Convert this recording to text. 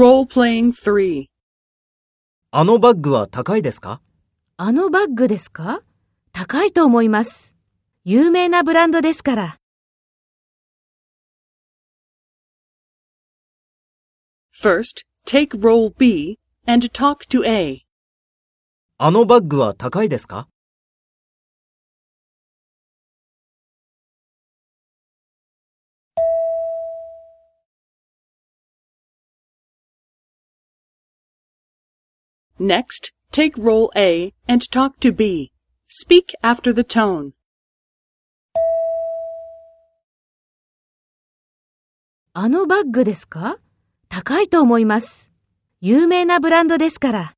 Role-playing 3. あのバッグは高いですか？あのバッグですか？高いと思います。有名なブランドですから。First, take role B and talk to A. あのバッグは高いですか？Next, take role A and talk to B. Speak after the tone. あのバッグですか高いと思います。有名なブランドですから。